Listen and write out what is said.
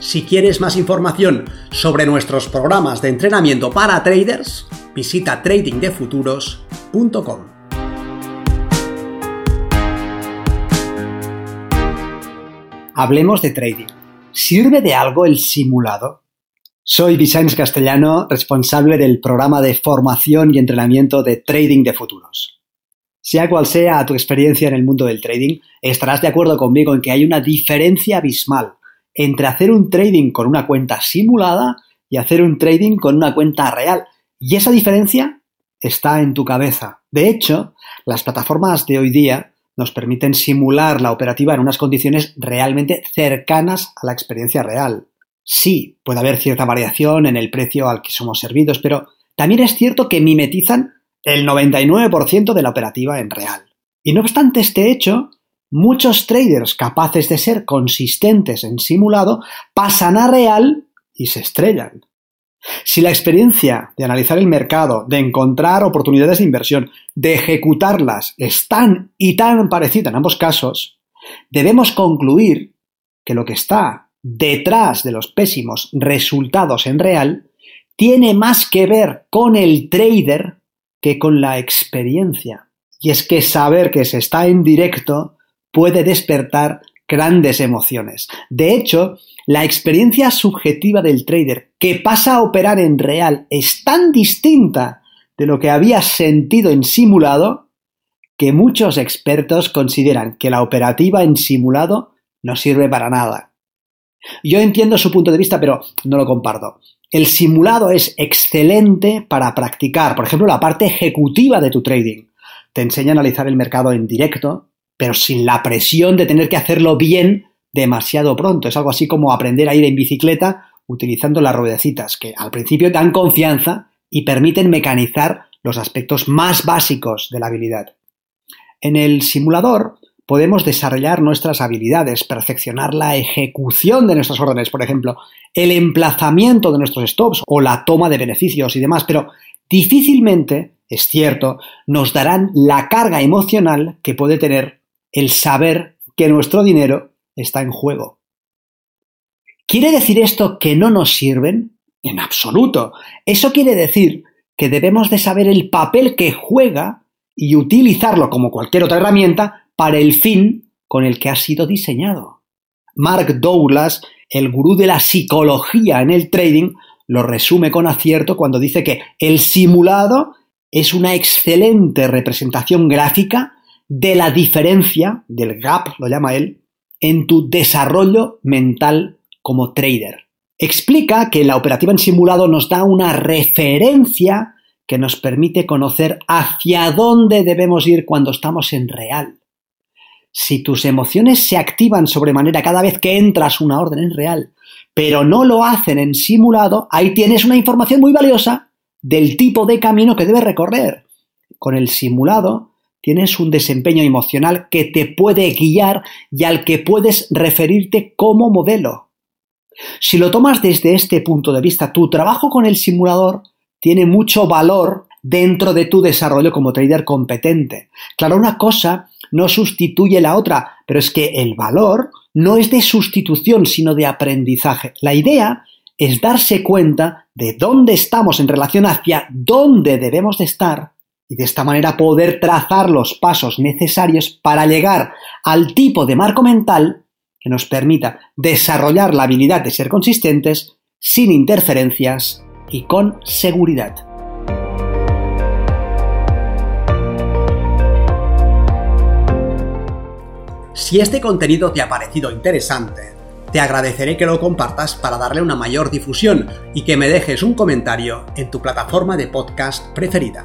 Si quieres más información sobre nuestros programas de entrenamiento para traders, visita tradingdefuturos.com. Hablemos de trading. ¿Sirve de algo el simulado? Soy Vicente Castellano, responsable del programa de formación y entrenamiento de Trading de Futuros. Sea cual sea tu experiencia en el mundo del trading, estarás de acuerdo conmigo en que hay una diferencia abismal entre hacer un trading con una cuenta simulada y hacer un trading con una cuenta real. Y esa diferencia está en tu cabeza. De hecho, las plataformas de hoy día nos permiten simular la operativa en unas condiciones realmente cercanas a la experiencia real. Sí, puede haber cierta variación en el precio al que somos servidos, pero también es cierto que mimetizan el 99% de la operativa en real. Y no obstante este hecho, muchos traders capaces de ser consistentes en simulado pasan a real y se estrellan. Si la experiencia de analizar el mercado, de encontrar oportunidades de inversión, de ejecutarlas es tan y tan parecida en ambos casos, debemos concluir que lo que está detrás de los pésimos resultados en real tiene más que ver con el trader que con la experiencia. Y es que saber que se está en directo puede despertar grandes emociones. De hecho, la experiencia subjetiva del trader que pasa a operar en real es tan distinta de lo que había sentido en simulado que muchos expertos consideran que la operativa en simulado no sirve para nada. Yo entiendo su punto de vista, pero no lo comparto. El simulado es excelente para practicar, por ejemplo, la parte ejecutiva de tu trading. Te enseña a analizar el mercado en directo, pero sin la presión de tener que hacerlo bien demasiado pronto. Es algo así como aprender a ir en bicicleta utilizando las ruedecitas, que al principio dan confianza y permiten mecanizar los aspectos más básicos de la habilidad. En el simulador podemos desarrollar nuestras habilidades, perfeccionar la ejecución de nuestras órdenes, por ejemplo, el emplazamiento de nuestros stops o la toma de beneficios y demás, pero difícilmente, es cierto, nos darán la carga emocional que puede tener el saber que nuestro dinero está en juego. ¿Quiere decir esto que no nos sirven? En absoluto. Eso quiere decir que debemos de saber el papel que juega y utilizarlo como cualquier otra herramienta para el fin con el que ha sido diseñado. Mark Douglas, el gurú de la psicología en el trading, lo resume con acierto cuando dice que el simulado es una excelente representación gráfica de la diferencia, del gap, lo llama él, en tu desarrollo mental como trader. Explica que la operativa en simulado nos da una referencia que nos permite conocer hacia dónde debemos ir cuando estamos en real. Si tus emociones se activan sobremanera cada vez que entras una orden en real, pero no lo hacen en simulado, ahí tienes una información muy valiosa del tipo de camino que debes recorrer. Con el simulado tienes un desempeño emocional que te puede guiar y al que puedes referirte como modelo. Si lo tomas desde este punto de vista, tu trabajo con el simulador tiene mucho valor dentro de tu desarrollo como trader competente. Claro, una cosa no sustituye la otra, pero es que el valor no es de sustitución, sino de aprendizaje. La idea es darse cuenta de dónde estamos en relación hacia dónde debemos de estar y de esta manera poder trazar los pasos necesarios para llegar al tipo de marco mental que nos permita desarrollar la habilidad de ser consistentes sin interferencias y con seguridad. Si este contenido te ha parecido interesante, te agradeceré que lo compartas para darle una mayor difusión y que me dejes un comentario en tu plataforma de podcast preferida.